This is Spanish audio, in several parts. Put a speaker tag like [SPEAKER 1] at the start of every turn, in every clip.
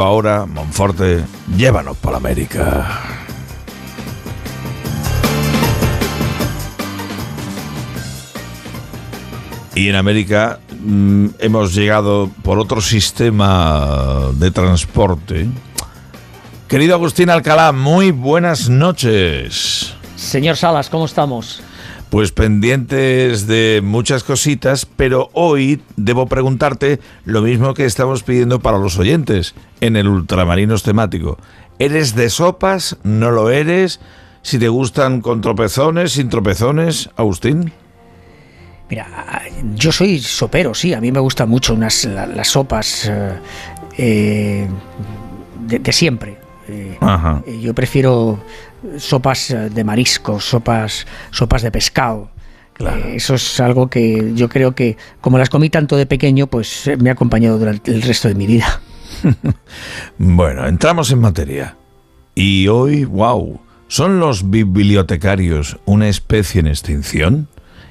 [SPEAKER 1] Ahora, Monforte, llévanos para América. Y en América mm, hemos llegado por otro sistema de transporte. Querido Agustín Alcalá, muy buenas noches.
[SPEAKER 2] Señor Salas, ¿cómo estamos?
[SPEAKER 1] Pues pendientes de muchas cositas, pero hoy debo preguntarte lo mismo que estamos pidiendo para los oyentes en el Ultramarinos temático. ¿Eres de sopas? ¿No lo eres? Si te gustan con tropezones, sin tropezones, Agustín.
[SPEAKER 2] Mira, yo soy sopero, sí, a mí me gustan mucho unas, las sopas eh, eh, de, siempre. Eh, yo prefiero sopas de mariscos, sopas, sopas de pescado. eso es algo que yo creo que, como las comí tanto de pequeño, pues me ha acompañado durante el resto de mi vida.
[SPEAKER 1] bueno, entramos en materia. Y hoy, wow, ¿son los bibliotecarios una especie en extinción?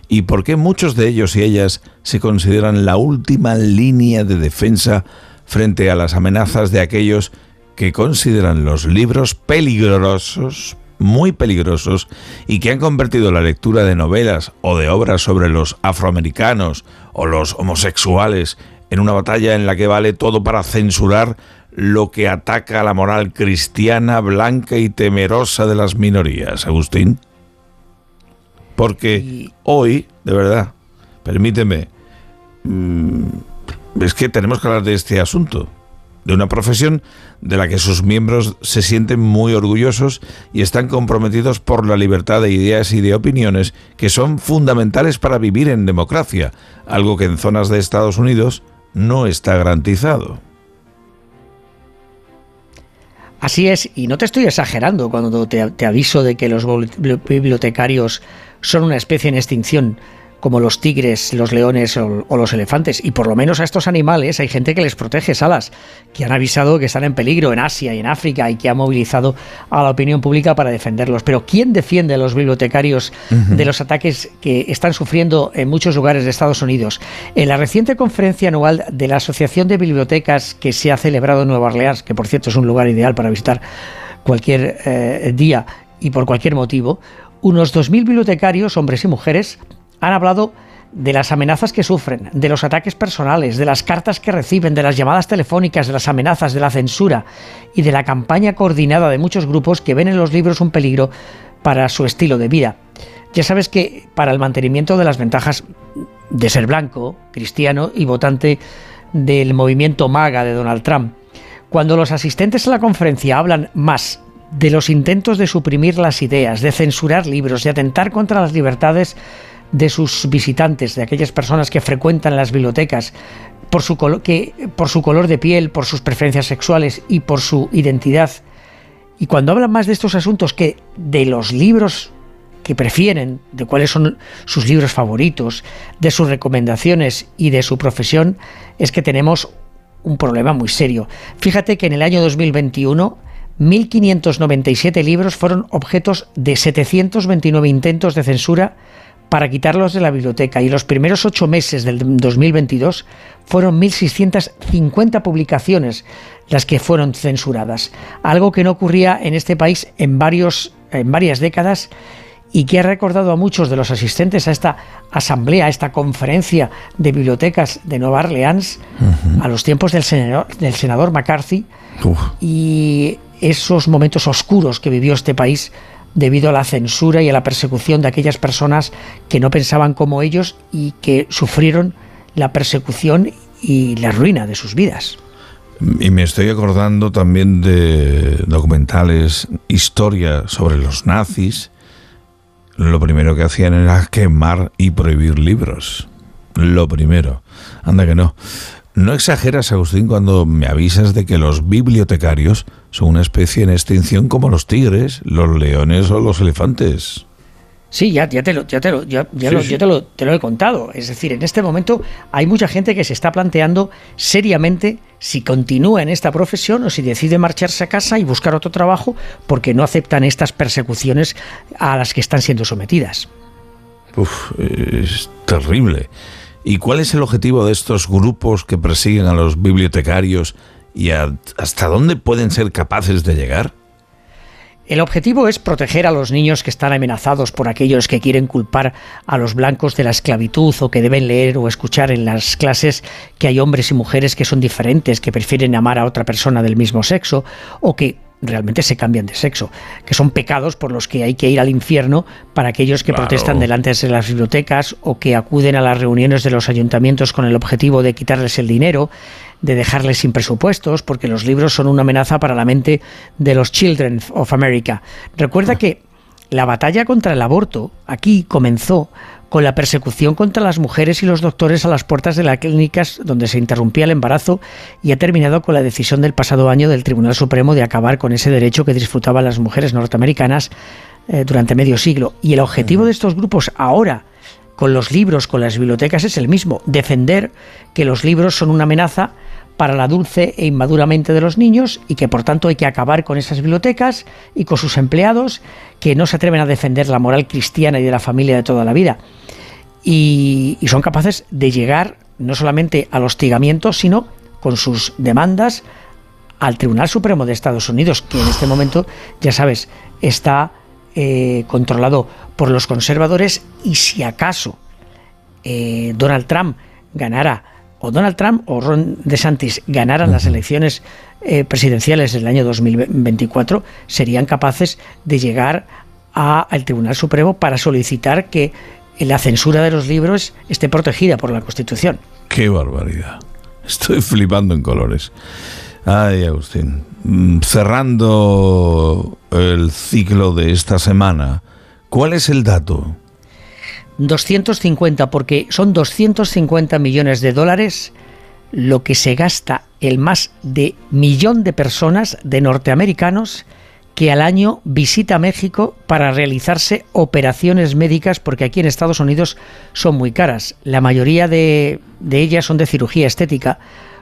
[SPEAKER 1] y por qué muchos de ellos y ellas se consideran la última línea de defensa frente a las amenazas de aquellos que consideran los libros peligrosos, muy peligrosos, y que han convertido la lectura de novelas o de obras sobre los afroamericanos o los homosexuales en una batalla en la que vale todo para censurar lo que ataca a la moral cristiana, blanca y temerosa de las minorías. Agustín. Porque hoy, de verdad, permíteme, mm, es que tenemos que hablar de este asunto, de una profesión de la que sus miembros se sienten muy orgullosos y están comprometidos por la libertad de ideas y de opiniones que son fundamentales para vivir en democracia, algo que en zonas de Estados Unidos no está garantizado.
[SPEAKER 2] Así es, y no te estoy exagerando cuando te, te aviso de que los bibliotecarios son una especie en extinción como los tigres, los leones o, los elefantes. Y por lo menos a estos animales hay gente que les protege, Salas, que han avisado que están en peligro en Asia y en África y que ha movilizado a la opinión pública para defenderlos. Pero ¿quién defiende a los bibliotecarios de los ataques que están sufriendo en muchos lugares de Estados Unidos? En la reciente conferencia anual de la Asociación de Bibliotecas que se ha celebrado en Nueva Orleans, que por cierto es un lugar ideal para visitar cualquier eh, día y por cualquier motivo, unos 2.000 bibliotecarios, hombres y mujeres, han hablado de las amenazas que sufren, de los ataques personales, de las cartas que reciben, de las llamadas telefónicas, de las amenazas, de la censura y de la campaña coordinada de muchos grupos que ven en los libros un peligro para su estilo de vida. Ya sabes que para el mantenimiento de las ventajas de ser blanco, cristiano y votante del movimiento MAGA de Donald Trump, cuando los asistentes a la conferencia hablan más de los intentos de suprimir las ideas, de censurar libros, de atentar contra las libertades de sus visitantes, de aquellas personas que frecuentan las bibliotecas, por su, que, por su color de piel, por sus preferencias sexuales y por su identidad. Y cuando hablan más de estos asuntos que de los libros que prefieren, de cuáles son sus libros favoritos, de sus recomendaciones y de su profesión, es que tenemos un problema muy serio. Fíjate que en el año 2021 1.597 libros fueron objetos de 729 intentos de censura para quitarlos de la biblioteca. Y los primeros ocho meses del 2022 fueron 1.650 publicaciones las que fueron censuradas, algo que no ocurría en este país en, varios, en varias décadas y que ha recordado a muchos de los asistentes a esta asamblea, a esta conferencia de bibliotecas de Nueva Orleans, a los tiempos del senador, del senador McCarthy y esos momentos oscuros que vivió este país debido a la censura y a la persecución de aquellas personas que no pensaban como ellos y que sufrieron la persecución y la ruina de sus vidas.
[SPEAKER 1] Y me estoy acordando también de documentales, historia sobre los nazis. Lo primero que hacían era quemar y prohibir libros. Lo primero. Anda que no. No exageras, Agustín, cuando me avisas de que los bibliotecarios son una especie en extinción como los tigres, los leones o los elefantes.
[SPEAKER 2] Sí, ya, ya, te, lo, ya, te, lo, ya, te, lo, he contado. Es decir, en este momento hay mucha gente que se está planteando seriamente si continúa en esta profesión o si decide marcharse a casa y buscar otro trabajo porque no aceptan estas persecuciones a las que están siendo sometidas.
[SPEAKER 1] Uf, es terrible. ¿Y cuál es el objetivo de estos grupos que persiguen a los bibliotecarios y hasta dónde pueden ser capaces de llegar?
[SPEAKER 2] El objetivo es proteger a los niños que están amenazados por aquellos que quieren culpar a los blancos de la esclavitud o que deben leer o escuchar en las clases que hay hombres y mujeres que son diferentes, que prefieren amar a otra persona del mismo sexo o que realmente se cambian de sexo, que son pecados por los que hay que ir al infierno para aquellos que protestan delante de las bibliotecas o que acuden a las reuniones de los ayuntamientos con el objetivo de quitarles el dinero, de dejarles sin presupuestos, porque los libros son una amenaza para la mente de los Children of America. Recuerda ah. que la batalla contra el aborto aquí comenzó con la persecución contra las mujeres y los doctores a las puertas de las clínicas donde se interrumpía el embarazo y ha terminado con la decisión del pasado año del Tribunal Supremo de acabar con ese derecho que disfrutaban las mujeres norteamericanas eh, durante medio siglo. Y el objetivo de estos grupos ahora, con los libros, con las bibliotecas, es el mismo, defender que los libros son una amenaza para la dulce e inmadura mente de los niños y que por tanto hay que acabar con esas bibliotecas y con sus empleados que no se atreven a defender la moral cristiana y de la familia de toda la vida. Y, son capaces de llegar no solamente al hostigamiento, sino con sus demandas al Tribunal Supremo de Estados Unidos, que en este momento, ya sabes, está eh, controlado por los conservadores y si acaso eh, Donald Trump ganara o Donald Trump o Ron DeSantis ganaran las elecciones eh, presidenciales del año 2024, serían capaces de llegar al Tribunal Supremo para solicitar que la censura de los libros esté protegida por la Constitución.
[SPEAKER 1] ¡Qué barbaridad! Estoy flipando en colores. Ay, Agustín. Mm, cerrando el ciclo de esta semana, ¿cuál es el dato?
[SPEAKER 2] 250, porque son 250 millones de dólares lo que se gasta el más de millón de personas, de norteamericanos, que al año visita México para realizarse operaciones médicas, porque aquí en Estados Unidos son muy caras. La mayoría de, de ellas son de cirugía estética,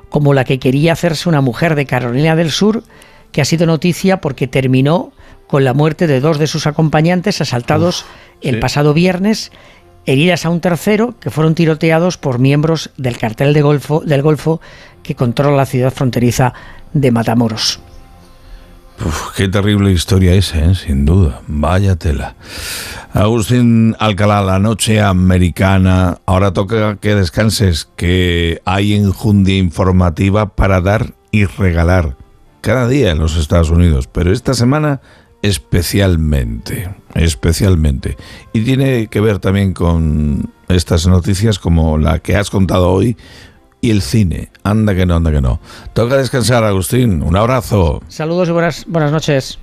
[SPEAKER 2] como la que quería hacerse una mujer de Carolina del Sur, que ha sido noticia porque terminó con la muerte de dos de sus acompañantes asaltados el pasado viernes heridas a un tercero que fueron tiroteados por miembros del cartel del Golfo que controla la ciudad fronteriza de Matamoros.
[SPEAKER 1] qué terrible historia esa, ¿eh? sin duda. Vaya tela. Agustín Alcalá, la noche americana. Ahora toca que descanses, que hay enjundia informativa para dar y regalar cada día en los Estados Unidos. Pero esta semana especialmente, especialmente. Y tiene que ver también con estas noticias como la que has contado hoy y el cine. Anda que no, anda que no. Toca descansar, Agustín. Un abrazo.
[SPEAKER 2] Saludos y buenas, buenas noches.